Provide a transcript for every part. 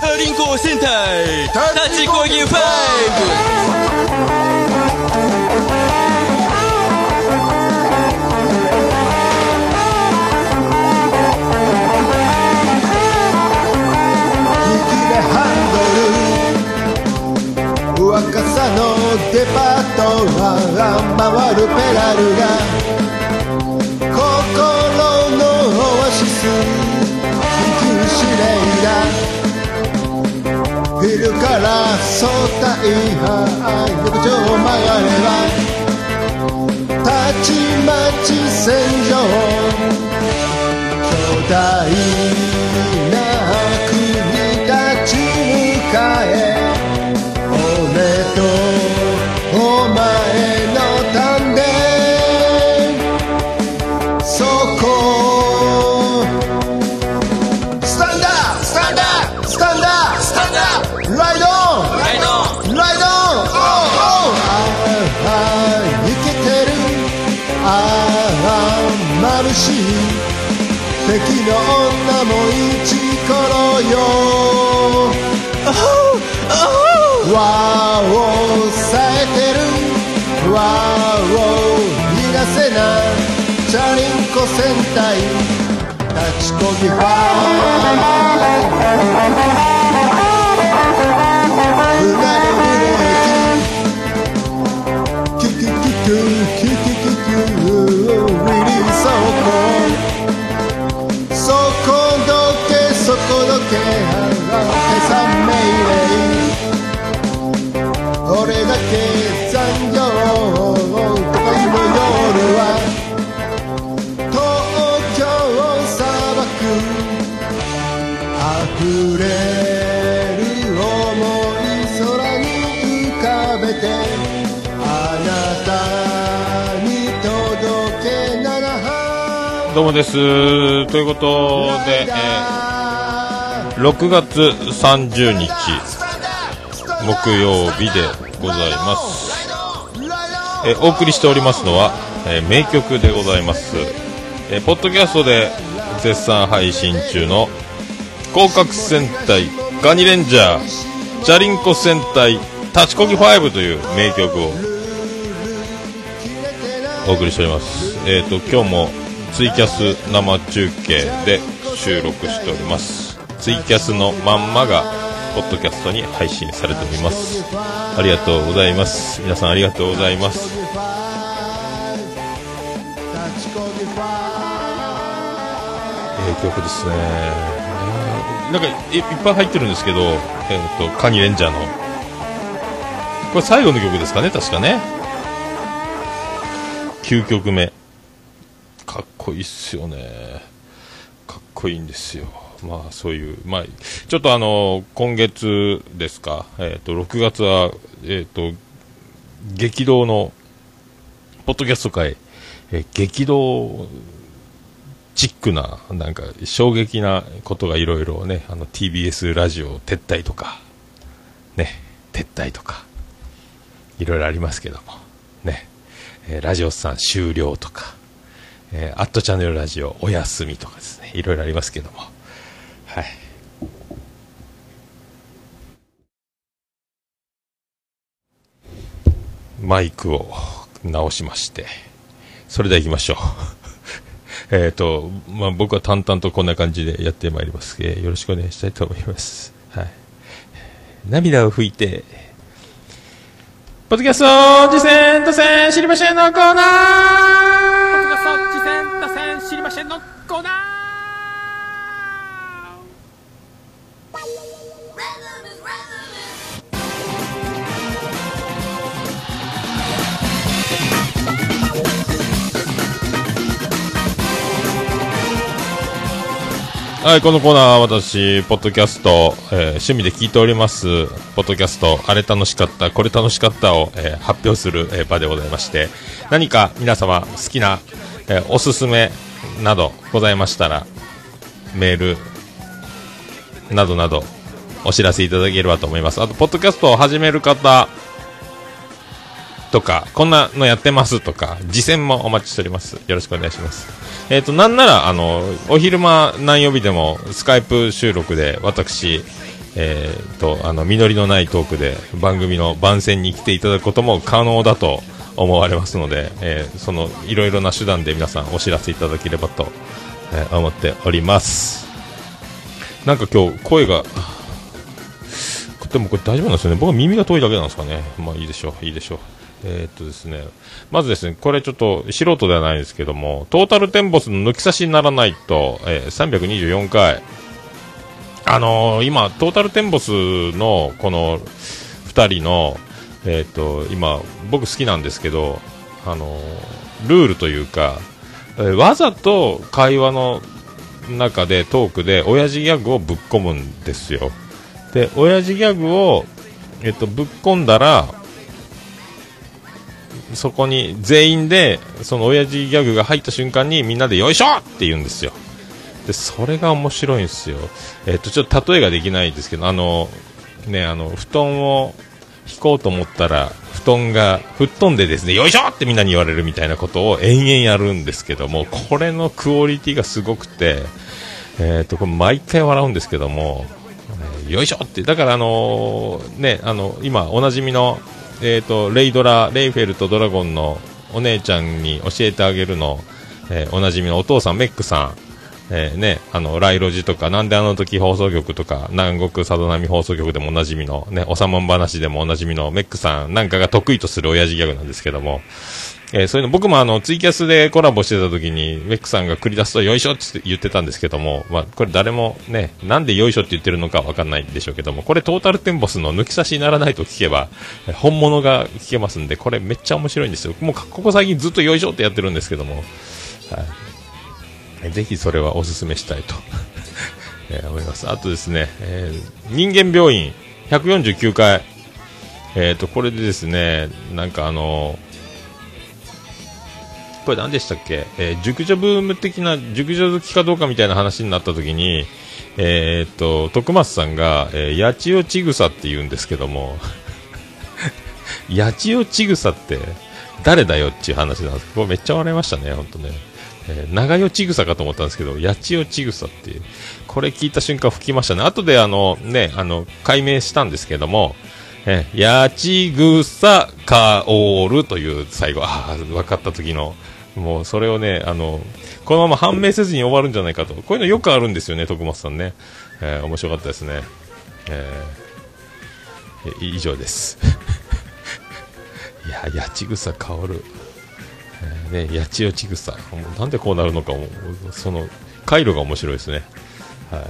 タリンコ戦隊立ちこぎファイブ若さのデパートは回るペダルが相対派横丁を曲がればたちまち戦場。巨大 Shiva. どうもです。ということで、えー6月30日、木曜日でございます。えーお送りしておりますのは、えー名曲でございます。えーポッドキャストで絶賛配信中の、広角戦隊ガニレンジャー、チャリンコ戦隊立ちこぎ5という名曲をお送りしております。えっ、と、今日もツイキャス生中継で収録しております。ツイキャスのまんまが、ポッドキャストに配信されております。ありがとうございます。皆さんありがとうございます。えー、曲ですね。なんかいいっぱい入ってるんですけど、えっ、と、カニレンジャーの。これ最後の曲ですかね、確かね。9曲目。かっこいいっすよね。かっこいいんですよ。まあ、そういう、まあ、ちょっとあの、今月ですか、えっ、と、6月は、えっ、と、激動の、ポッドキャスト界、えー激動チックな、なんか、衝撃なことがいろいろね、あの、TBS ラジオ撤退とか、ね、撤退とか、いろいろありますけども、ね、えーラジオさん終了とか、えーアットチャンネルラジオお休みとかですね、いろいろありますけども、はい。マイクを直しまして、それでは行きましょう。えっと、まあ、僕は淡々とこんな感じでやってまいります。えーよろしくお願いしたいと思います。はい。涙を拭いて、ポッドキャスト、次戦、打線、知りませんのコーナーはい、このコーナーは私、ポッドキャスト、えー趣味で聞いております、ポッドキャスト、あれ楽しかった、これ楽しかったを、えー発表する、えー場でございまして、何か皆様好きな、えおすすめなどございましたら、メールなどなどお知らせいただければと思います。あと、ポッドキャストを始める方とか、こんなのやってますとか、次戦もお待ちしております。よろしくお願いします。えっ、と、なんなら、あの、お昼間何曜日でもスカイプ収録で私、えー、とあの実りのないトークで番組の番宣に来ていただくことも可能だと思われますので、えー、そのいろいろな手段で皆さんお知らせいただければと、え、思っております。なんか今日声がでもこれ大丈夫なんですよね。僕は耳が遠いだけなんですかね。まあいいでしょう。いいでしょう。えー、っとですね、まずですね、これちょっと素人ではないんですけども、トータルテンボスの抜き差しにならないと、えー、324回、あのー、今、トータルテンボスのこの2人の、えー、っと、今、僕好きなんですけど、あのー、ルールというか、え、わざと会話の中で、トークで、親父ギャグをぶっ込むんですよ。で、親父ギャグを、えっと、ぶっ込んだら、そこに全員でその親父ギャグが入った瞬間にみんなでよいしょって言うんですよ。でそれが面白いんですよ。えっとちょっと例えができないですけどあのねあの布団を引こうと思ったら布団が吹っ飛んでですねよいしょってみんなに言われるみたいなことを延々やるんですけどもこれのクオリティがすごくてえっとこれ毎回笑うんですけどもよいしょって。だからあのねあの今おなじみのえーと、レイドラ、レイフェルとドラゴンのお姉ちゃんに教えてあげるの、えー、おなじみのお父さん、メックさん、えー、ね、あの、ライロジとか、なんであの時放送局とか、南国佐渡波放送局でもおなじみの、ね、おさもん話でもおなじみのメックさんなんかが得意とする親父ギャグなんですけども、えー、そういうの僕もあのツイキャスでコラボしてた時にメックさんが繰り出すとよいしょって言ってたんですけども、まあ、これ誰もねなんでよいしょって言ってるのかわかんないんでしょうけどもこれトータルテンボスの抜き差しにならないと聞けば本物が聞けますんでこれめっちゃ面白いんですよ。もうここ最近ずっとよいしょってやってるんですけども、はい、ぜひそれはおすすめしたいと え思います。あとですね、えー、人間病院149回。えっ、ー、とこれでですねなんかあのーこれ何でしたっけ、えー、熟女ブーム的な、熟女好きかどうかみたいな話になった時に、えー、っと、徳松さんが、えー、八千代ちぐさって言うんですけども、八千代ちぐさって誰だよっていう話なんですけど、めっちゃ笑いましたね、本当ね。えー、長代ちぐさかと思ったんですけど、八千代ちぐさっていう、これ聞いた瞬間吹きましたね。後であの、ね、あの、解明したんですけども、えー、やちぐさかおるという最後、ああ、分かった時の、もうそれをね、あの、このまま判明せずに終わるんじゃないかと。こういうのよくあるんですよね、徳松さんね。えー、面白かったですね。えー、以上です。いや、八千草香る。えー、ね、八千代千草。なんでこうなるのかも、その、回路が面白いですね。はい。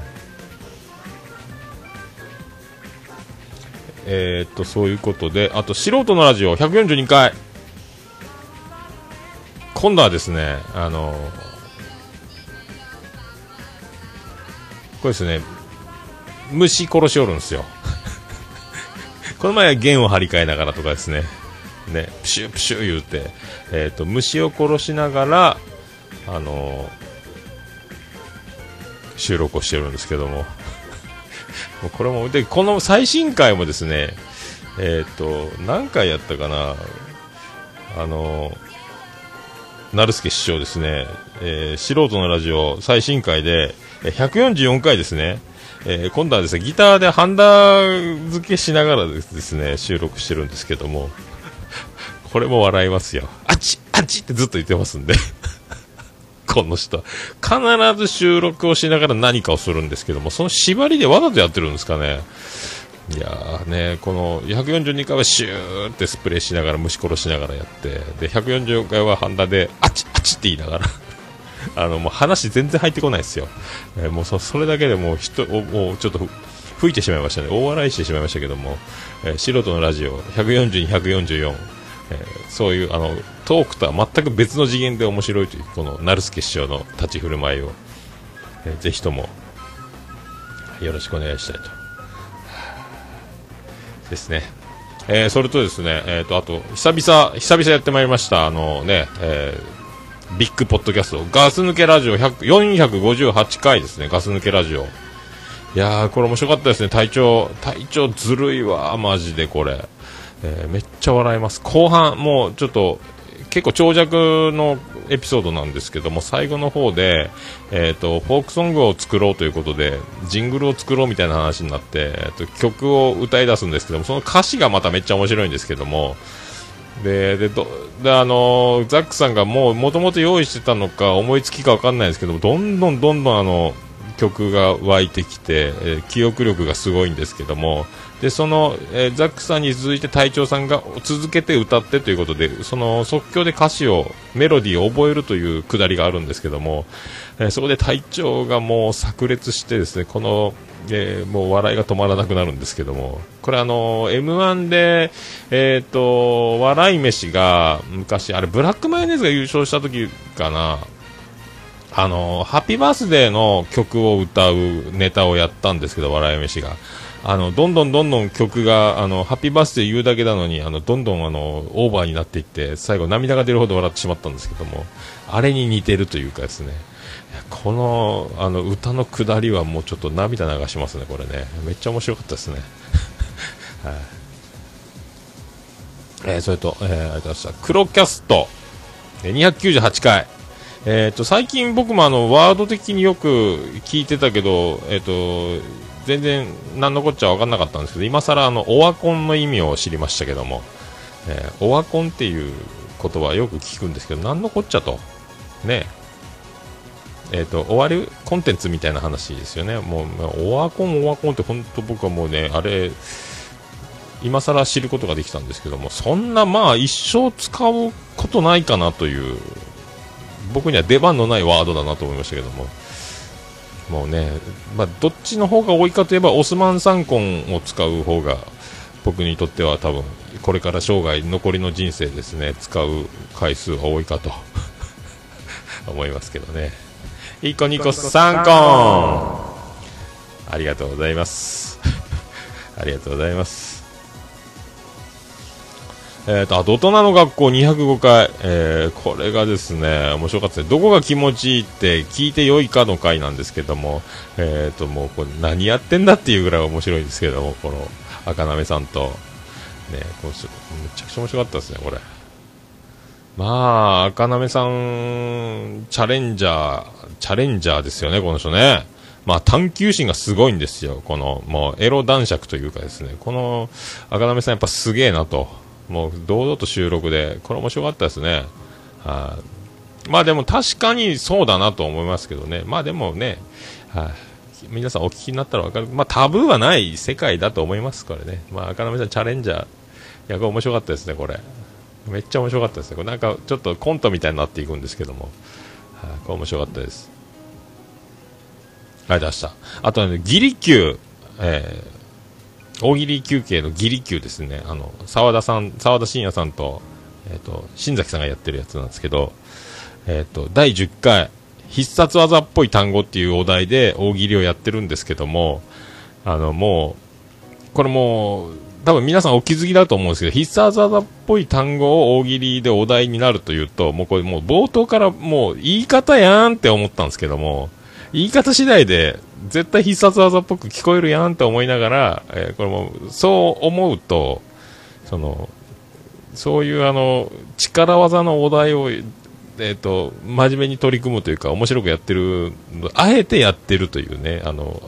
えー、っと、そういうことで、あと、素人のラジオ142回。今度はですね、あのこれですね、虫殺しおるんですよ。この前は弦を張り替えながらとかですね、ね、プシュプシュ言うて、えっ、ー、と、虫を殺しながら、あの収録をしてるんですけども、もうこれも、で、この最新回もですね、えっ、ー、と、何回やったかな、あの成助師匠ですね、えー、素人のラジオ最新回で、144回ですね、えー、今度はですね、ギターでハンダ付けしながらですね、収録してるんですけども、これも笑いますよ。あっちあっちってずっと言ってますんで。この人。必ず収録をしながら何かをするんですけども、その縛りでわざとやってるんですかね。いやーね、この142回はシューってスプレーしながら虫殺しながらやってで144回はハンダであっちあっちって言いながら あのもう話全然入ってこないですよ、えー、もうそそれだけでもう人をもうちょっと吹いてしまいましたね。大笑いしてしまいましたけども、えー、素人のラジオ142、144、えー、そういうあのトークとは全く別の次元で面白いというこの成助師匠の立ち振る舞いを、えー、ぜひともよろしくお願いしたいと。ですね。えー、それとですね、えっ、ー、と、あと、久々、久々やってまいりました、あのね、えー、ビッグポッドキャスト、ガス抜けラジオ458回ですね、ガス抜けラジオ。いやー、これ面白かったですね、体調、体調ずるいわ、マジでこれ。えー、めっちゃ笑います。後半、もうちょっと、結構長尺のエピソードなんですけども最後の方で、えーと、フォークソングを作ろうということでジングルを作ろうみたいな話になって、えーと、曲を歌い出すんですけどもその歌詞がまためっちゃ面白いんですけどもででどであのザックさんがもうもともと用意してたのか思いつきか分かんないんですけどどんどんどんどんあの曲が湧いてきて、えー、記憶力がすごいんですけどもでその、えー、ザックさんに続いて隊長さんが続けて歌ってということでその即興で歌詞をメロディーを覚えるというくだりがあるんですけども、えー、そこで隊長がもう炸裂してですねこの、えー、もう笑いが止まらなくなるんですけどもこれあの M1 で、えーと、笑い飯が昔あれブラックマヨネーズが優勝した時かなあのハッピーバースデーの曲を歌うネタをやったんですけど笑い飯が。あのどんどんどんどん曲があのハッピーバースデー言うだけなのにあのどんどんあのオーバーになっていって最後涙が出るほど笑ってしまったんですけどもあれに似てるというかですね。このあの歌のくだりはもうちょっと涙流しますねこれね。めっちゃ面白かったですね。はい。えー、それと、えー、ありがとうございました黒キャスト。298回えーと、最近僕もあのワード的によく聞いてたけど、えーと全然何のこっちゃ分かんなかったんですけど今更あのオワコンの意味を知りましたけども、えー、オワコンっていう言葉よく聞くんですけど何のこっちゃと。ね。えーと、終わるコンテンツみたいな話ですよね、もうオワコン、オワコンって本当僕はもうね、あれ、今更知ることができたんですけども、そんなまあ一生使うことないかなという、僕には出番のないワードだなと思いましたけども、もうね、まあ、どっちの方が多いかといえばオスマンサンコンを使う方が僕にとっては多分これから生涯残りの人生ですね使う回数は多いかと 思いますけどね。1個2個3個ありがとうございます。ありがとうございます。えっ、ー、と、あと大人の学校205回、えー、これがですね、面白かったです。どこが気持ちいいって聞いてよいかの回なんですけども、え、ー、と、もうこれ何やってんだっていうぐらい面白いんですけども、この赤なめさんと、ね、こうめちゃくちゃ面白かったですね、これ。まあ、赤なめさん、チャレンジャー、チャレンジャーですよね、この人ね。まあ、探求心がすごいんですよ。この、もう、エロ男爵というかですね、この赤なめさんやっぱすげえなと。もう堂々と収録で、これ面白かったですね。は、まあでも確かにそうだなと思いますけどね。まあでもね、はい、皆さんお聞きになったらわかる。まあタブーはない世界だと思います、これね。まあ赤波さんチャレンジャー。いや、これ面白かったですね、これ。めっちゃ面白かったですね。これなんかちょっとコントみたいになっていくんですけども。はい、これ面白かったです。はい、出した。あとね、ギリキュー、えー大喜利休憩のギリ級ですね、あの澤田さん、澤田信也さんと、えーと、新崎さんがやってるやつなんですけど、えーと、第10回、必殺技っぽい単語っていうお題で大喜利をやってるんですけども、あのもう、これもう、多分皆さんお気づきだと思うんですけど、必殺技っぽい単語を大喜利でお題になるというと、もうこれもう冒頭からもう言い方やんって思ったんですけども、言い方次第で絶対必殺技っぽく聞こえるやんって思いながら、えー、これもそう思うとそのそういうあの力技のお題を、えーと、真面目に取り組むというか面白くやってるあえてやってるというねあの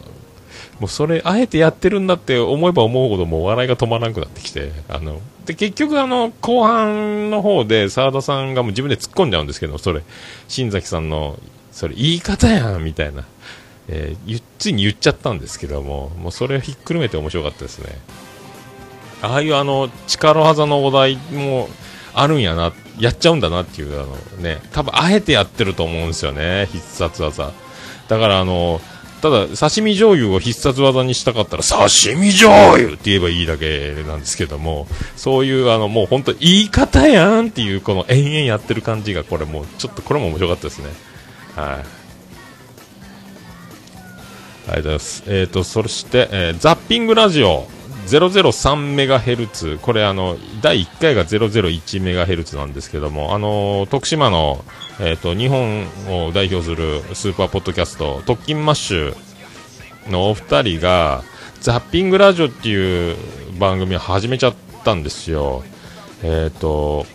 もうそれあえてやってるんだって思えば思うほどもう笑いが止まらなくなってきてあので結局あの後半の方で澤田さんがもう自分で突っ込んじゃうんですけどそれ新崎さんのそれ言い方やんみたいな。えー、ついに言っちゃったんですけども、もうそれをひっくるめて面白かったですね。ああいうあの、力技のお題もあるんやな、やっちゃうんだなっていう、あのね、多分あえてやってると思うんですよね、必殺技。だからあの、ただ、刺身醤油を必殺技にしたかったら、刺身醤油って言えばいいだけなんですけども、そういう、あの、もう本当言い方やんっていう、この延々やってる感じが、これもう、ちょっとこれも面白かったですね。はい。ありがとうございます。えっ、ー、と、そして、えー、ザッピングラジオ 003MHz。これ、あの、第1回が 001MHz なんですけども、あの、徳島の、えっ、ー、と、日本を代表するスーパーポッドキャスト、特勤マッシュのお二人が、ザッピングラジオっていう番組を始めちゃったんですよ。えっ、と、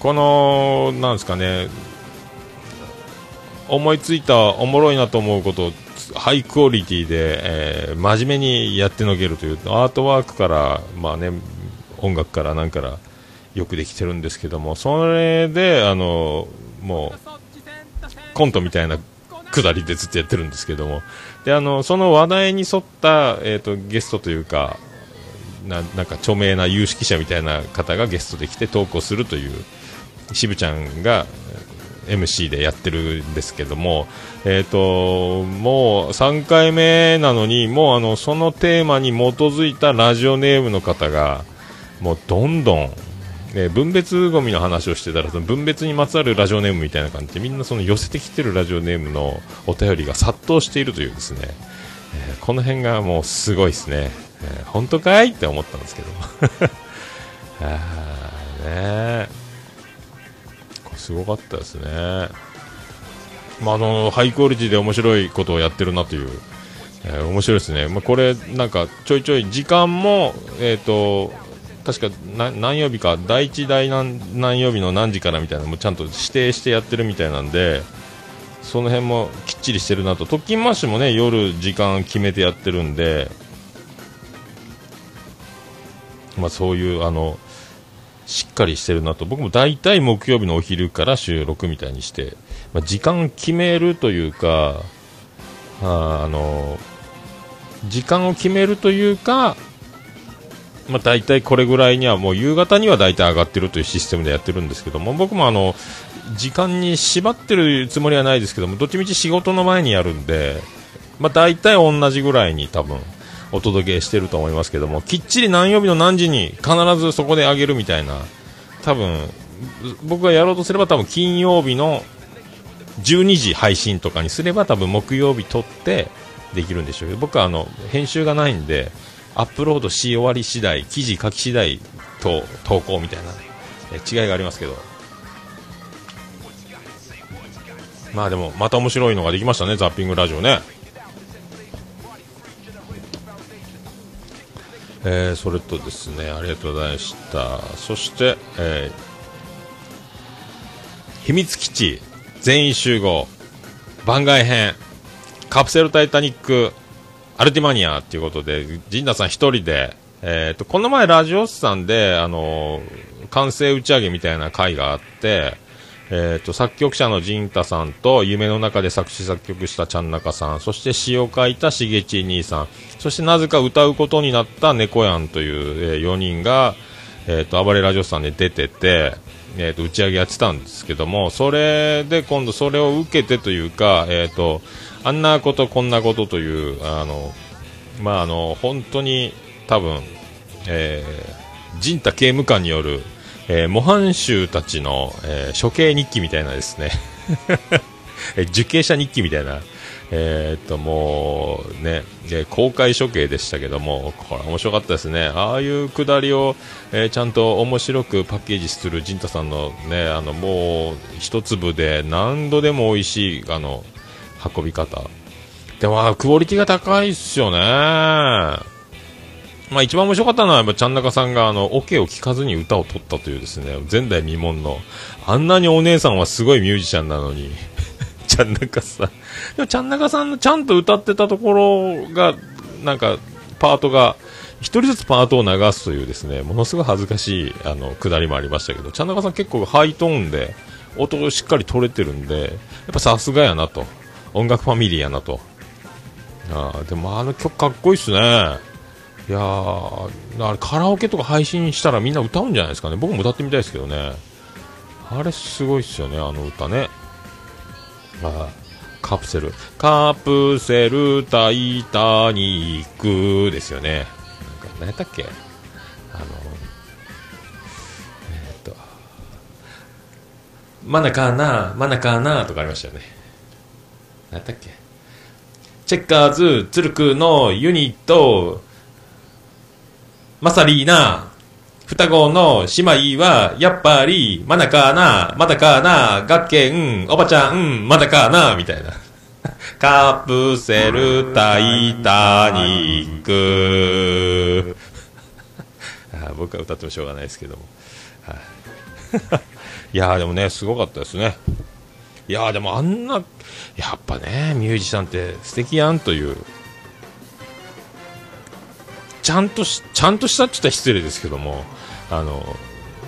このなんですかね思いついたおもろいなと思うことをハイクオリティで、えー真面目にやってのけるというアートワークから、まあね、音楽からなんからよくできてるんですけどもそれであのもうコントみたいなくだりでずっとやってるんですけどもであのその話題に沿った、えー、とゲストというかななんか著名な有識者みたいな方がゲストで来てトークをするという渋ちゃんが MC でやってるんですけども、えー、ともう3回目なのにもうあのそのテーマに基づいたラジオネームの方がもうどんどん、えー分別ゴミの話をしてたらその分別にまつわるラジオネームみたいな感じでみんなその寄せてきてるラジオネームのお便りが殺到しているというですね、えーこの辺がもうすごいですね、えー本当かい？って思ったんですけど あーねすごかったですね、まあ、あのハイクオリティで面白いことをやってるなという、えー面白いですね、まあ、これなんかちょいちょい時間もえっ、と確か何曜日か第1第何何曜日の何時からみたいなのもちゃんと指定してやってるみたいなんでその辺もきっちりしてるなと。特勤マッシュもね夜時間決めてやってるんでまあそういうあのしっかりしてるなと。僕も大体木曜日のお昼から収録みたいにして、まあ、時間決めるというかあの時間を決めるというかまあ、大体これぐらいにはもう夕方には大体上がってるというシステムでやってるんですけども僕もあの時間に縛ってるつもりはないですけどもどっちみち仕事の前にやるんで、まあ、大体同じぐらいに多分お届けしてると思いますけどもきっちり何曜日の何時に必ずそこで上げるみたいな多分僕がやろうとすれば多分金曜日の12時配信とかにすれば多分木曜日撮ってできるんでしょうけど僕はあの編集がないんでアップロードし終わり次第記事書き次第と投稿みたいな、違いがありますけど。まあでもまた面白いのができましたねザッピングラジオね。えーそれとですねありがとうございました。そして、えー秘密基地全員集合番外編カプセルタイタニックアルティマニアっていうことで、陣田さん一人で、えっ、と、この前ラジオスさんで、あのー完成打ち上げみたいな回があって、えっ、と、作曲者の陣太さんと、夢の中で作詞作曲したちゃんなかさん、そして詩を書いたしげち兄さん、そしてなぜか歌うことになった猫やんという、え4人が、えっ、と、暴れラジオさんで出てて、えっ、と、打ち上げやってたんですけども、それで今度それを受けてというか、えっ、と、あんなことこんなことという、あの、まあ、あの、本当に多分、えー、陣太刑務官による、えー模範囚たちの、えー処刑日記みたいなですね、受刑者日記みたいな、えーっと、もうね、え公開処刑でしたけども、これ面白かったですね。ああいうくだりを、えちゃんと面白くパッケージする陣太さんのね、あの、もう、一粒で何度でも美味しい、あの、運び方。でも、クオリティが高いっすよね。まあ一番面白かったのは、やっぱちゃんなかさんが、あの、オ、ケを聴かずに歌を取ったというですね、前代未聞の、あんなにお姉さんはすごいミュージシャンなのに、ちゃんなかさん。でもちゃんなかさんのちゃんと歌ってたところが、なんか、パートが、一人ずつパートを流すというですね、ものすごい恥ずかしい、あの、くだりもありましたけど、ちゃんなかさん結構ハイトーンで、音をしっかり取れてるんで、やっぱさすがやなと。音楽ファミリーやなと。あーでもあの曲かっこいいっすね。いや、あれカラオケとか配信したらみんな歌うんじゃないですかね。僕も歌ってみたいですけどね。あれすごいっすよね、あの歌ね。あカプセル。カプセルタイタニックですよね。なんか何やったっけ？あの、えーっと、マナカーナ、マナカーナとかありましたよね。何やったっけ？チェッカーズ、ツルクのユニット、マサリーナ、双子の姉妹は、やっぱり、まだかな、まだかな、学研、おばちゃん、まだかな、みたいな。カプセルタイタニック。僕は歌ってもしょうがないですけども。い いやーでもね、すごかったですね。いやーでもあんな、やっぱね、ミュージシャンって素敵やんという、ちゃんとし、ちゃんとしたって言ったら失礼ですけども、あの、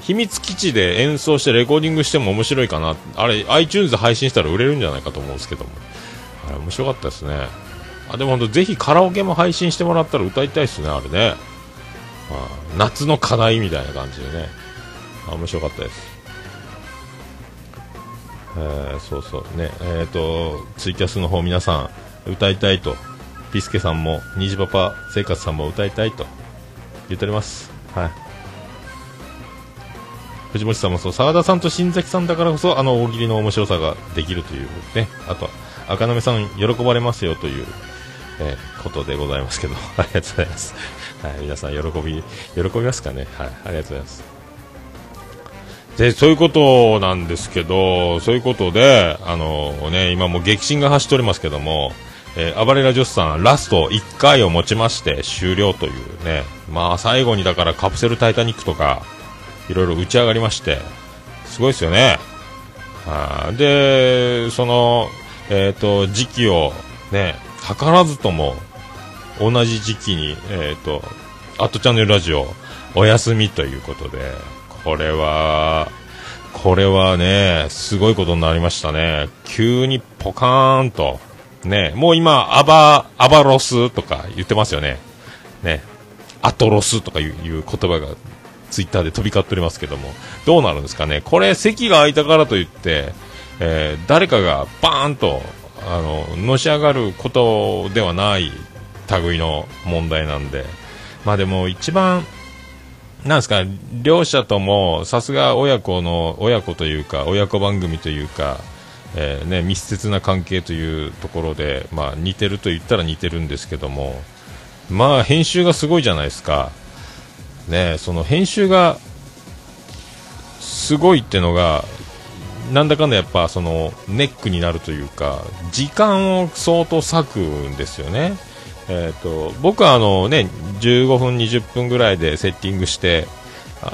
秘密基地で演奏してレコーディングしても面白いかな。あれ、iTunes で配信したら売れるんじゃないかと思うんですけども。あれ、面白かったですね。あ、でも本当ぜひカラオケも配信してもらったら歌いたいですね、あれね。あ夏の課題みたいな感じでね。あ、面白かったです。えーそうそうね、えっ、と、ツイキャスの方皆さん歌いたいと、ピスケさんも、虹パパ生活さんも歌いたいと言っております。はい。藤本さんもそう、沢田さんと新崎さんだからこそ、あの大喜利の面白さができるというね、あとは、赤目さん喜ばれますよという、えーことでございますけど、ありがとうございます。はい、皆さん喜び、喜びますかね。はい、ありがとうございます。で、そういうことなんですけど、そういうことで、あのね、今も激震が走っておりますけども、えー、暴れラジオスさん、ラスト1回をもちまして終了というね、まあ最後にだからカプセルタイタニックとか、いろいろ打ち上がりまして、すごいですよね。あで、その、えっ、と、時期をね、図らずとも、同じ時期に、えっ、と、アットチャンネルラジオ、お休みということで、これは、これはね、すごいことになりましたね。急にポカーンと、ね、もう今、アバ、アバロスとか言ってますよね。ね、アトロスとかいう言葉がツイッターで飛び交っておりますけども、どうなるんですかね。これ、席が空いたからといって、えー誰かがバーンと、あの、のし上がることではない類の問題なんで、まあでも一番、なんですか、両者とも、さすが親子の、親子というか、親子番組というか、えーね、密接な関係というところで、まあ似てると言ったら似てるんですけども、まあ編集がすごいじゃないですか。ね、その編集が、すごいってのが、なんだかんだやっぱそのネックになるというか、時間を相当割くんですよね。えー、と僕はあの、ね、15分、20分ぐらいでセッティングして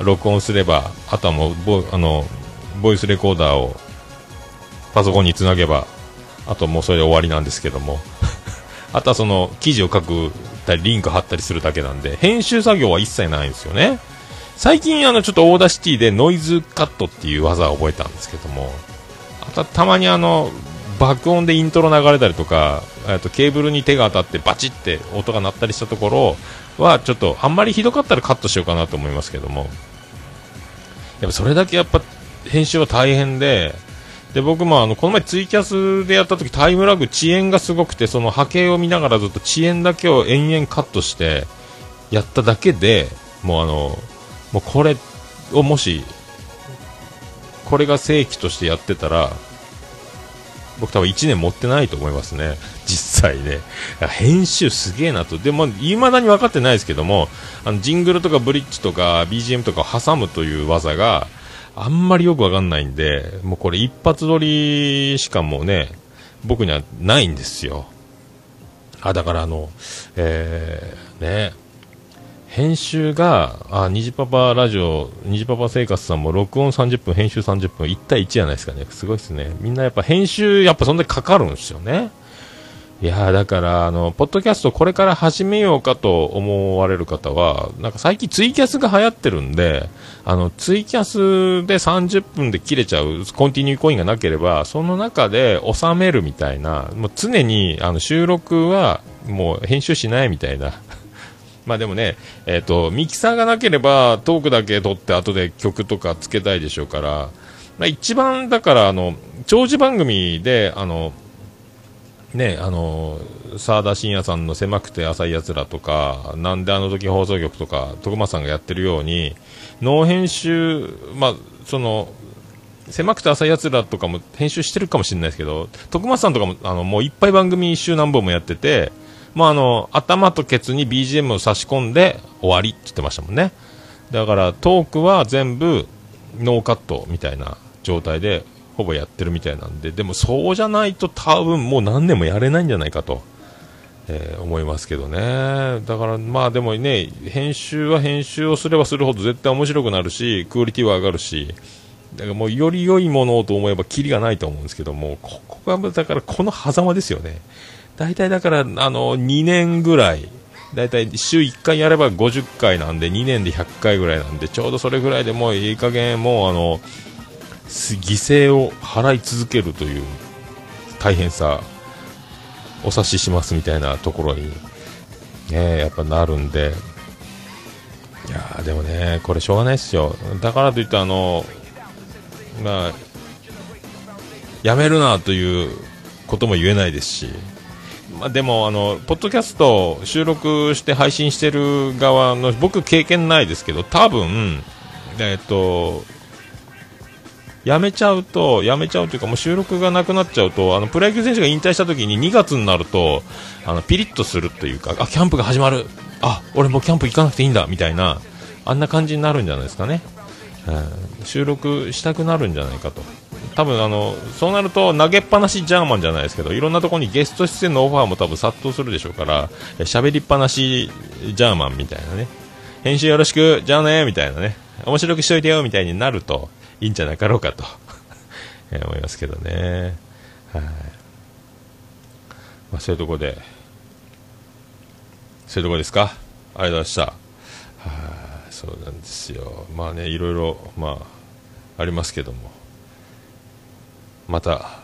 録音すればあとはもうボあのボイスレコーダーをパソコンにつなげばあともうそれで終わりなんですけども。あとはその記事を書くたりリンク貼ったりするだけなんで編集作業は一切ないんですよね。最近あのちょっと Audacity でノイズカットっていう技を覚えたんですけどもあとたまにあの爆音でイントロ流れたりとか、とケーブルに手が当たってバチって音が鳴ったりしたところはちょっとあんまりひどかったらカットしようかなと思いますけども。やっぱそれだけやっぱ編集は大変でで僕もあのこの前ツイキャスでやった時タイムラグ遅延がすごくてその波形を見ながらずっと遅延だけを延々カットしてやっただけでもうあのもうこれをもしこれが正規としてやってたら僕多分1年持ってないと思いますね。実際ね。編集すげえなと。でも、未だに分かってないですけども、あの、ジングルとかブリッジとか BGM とかを挟むという技があんまりよく分かんないんで、もうこれ一発撮りしかもうね、僕にはないんですよ。あ、だからあの、えー、ね、編集が、あ、虹パパラジオ、虹パパ生活さんも録音30分、編集30分、1対1じゃないですかね。すごいですね。みんなやっぱ編集、やっぱそんなにかかるんですよね。いやーだから、あの、ポッドキャストこれから始めようかと思われる方は、なんか最近ツイキャスが流行ってるんで、あの、ツイキャスで30分で切れちゃう、コンティニューコインがなければ、その中で収めるみたいな、もう常に、あの、収録はもう編集しないみたいな。まあでもね、えっ、と、ミキサーがなければトークだけ撮って後で曲とかつけたいでしょうから、まあ、一番だから、あの、長寿番組で、あの、ね、あの、沢田信也さんの狭くて浅い奴らとか、なんであの時放送局とか、徳間さんがやってるように、ノー編集、まあ、その、狭くて浅い奴らとかも編集してるかもしれないですけど、徳松さんとかも、あの、もういっぱい番組一周何本もやってて、まあ、あの、頭とケツに BGM を差し込んで終わりって言ってましたもんね。だから、トークは全部ノーカットみたいな状態で、ほぼやってるみたいなんで、でもそうじゃないと多分もう何年もやれないんじゃないかと。えー思いますけどね。だから、まあでもね、編集は編集をすればするほど絶対面白くなるし、クオリティは上がるし、だからもうより良いものをと思えばキリがないと思うんですけども、ここが、だからこの狭間ですよね。大体だから、あの、2年ぐらい、大体週1回やれば50回なんで、2年で100回ぐらいなんで、ちょうどそれぐらいでもういい加減もうあの、犠牲を払い続けるという大変さ、お察ししますみたいなところに、ね、やっぱなるんで、いやでもね、これしょうがないですよ。だからといってあの、まあ、やめるなということも言えないですし、まあ、でもあの、ポッドキャスト収録して配信してる側の僕、経験ないですけど多分、えっと、やめちゃうと、やめちゃうというか、もう収録がなくなっちゃうと、あのプロ野球選手が引退した時に2月になると、あのピリッとするというか、あキャンプが始まる、あ俺もキャンプ行かなくていいんだみたいな、あんな感じになるんじゃないですかね。うん、収録したくなるんじゃないかと。多分あのそうなると投げっぱなしジャーマンじゃないですけどいろんなところにゲスト出演のオファーも多分殺到するでしょうから喋りっぱなしジャーマンみたいなね編集よろしくじゃあねみたいなね面白くしといてよみたいになるといいんじゃなかろうかと。思いますけどね。はい、まあ、そういうとこで。そういうとこですか？ありがとうございました。はい。そうなんですよ。まあねいろいろまあありますけども。また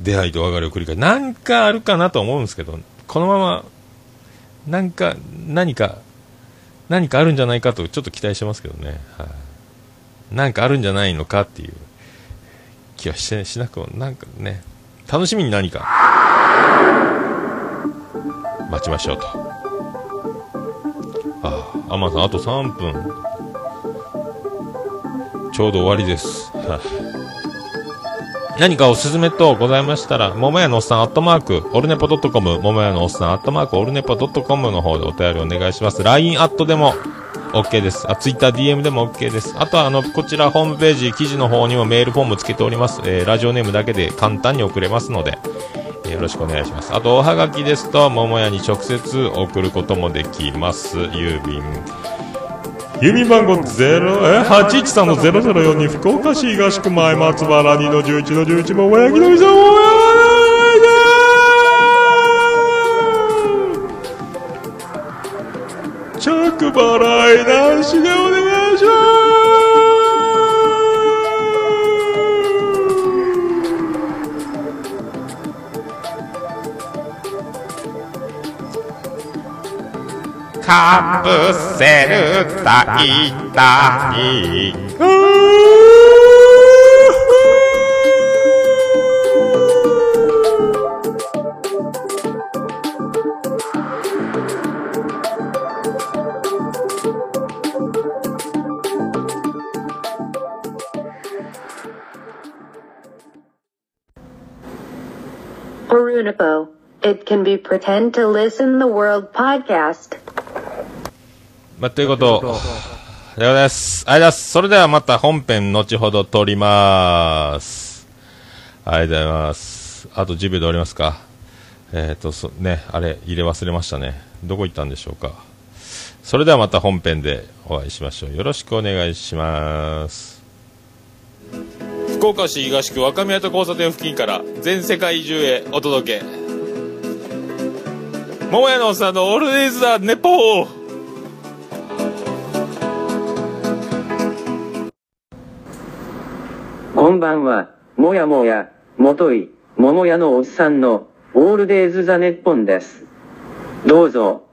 出会いと別れを繰り返しなんかあるかなと思うんですけどこのままなんか何か何かあるんじゃないかとちょっと期待してますけどね、はい、なんかあるんじゃないのかっていう気はしてしなくもなんかね楽しみに何か。待ちましょうと。ああアマさんあと3分。ちょうど終わりです、何かおすすめ等ございましたら、桃屋のおっさんアットマーク、オルネポドットコム、桃屋のおっさんアットマーク、オルネポドットコムの方でお便りお願いします。LINE アットでも OK です。あ、Twitter、DM でも OK です。あとは、あの、こちらホームページ、記事の方にもメールフォームつけております。えー、ラジオネームだけで簡単に送れますので、えー、よろしくお願いします。あと、おはがきですと、桃屋に直接送ることもできます。郵便郵便番号0 813-0042福岡市東区前松原2の11の11も親木の店を着払いなしでお願いしますかぶせる大体 Arunipo. It can be pretend to listen the world podcast. まあ、ということでございます。ありがとうございます。それではまた本編後ほど撮ります。ありがとうございます。あと10秒で終わりますか。えっ、ー、と、そ、ね、あれ、入れ忘れましたね。どこ行ったんでしょうか。それではまた本編でお会いしましょう。よろしくお願いします。福岡市東区若宮と交差点付近から全世界中へお届け。桃屋のおっさんのオールディーズ・ザ・ネポーこんばんは、もやもや、もとい、桃屋のおっさんの、オールデイズ・ザ・ネッポンです。どうぞ。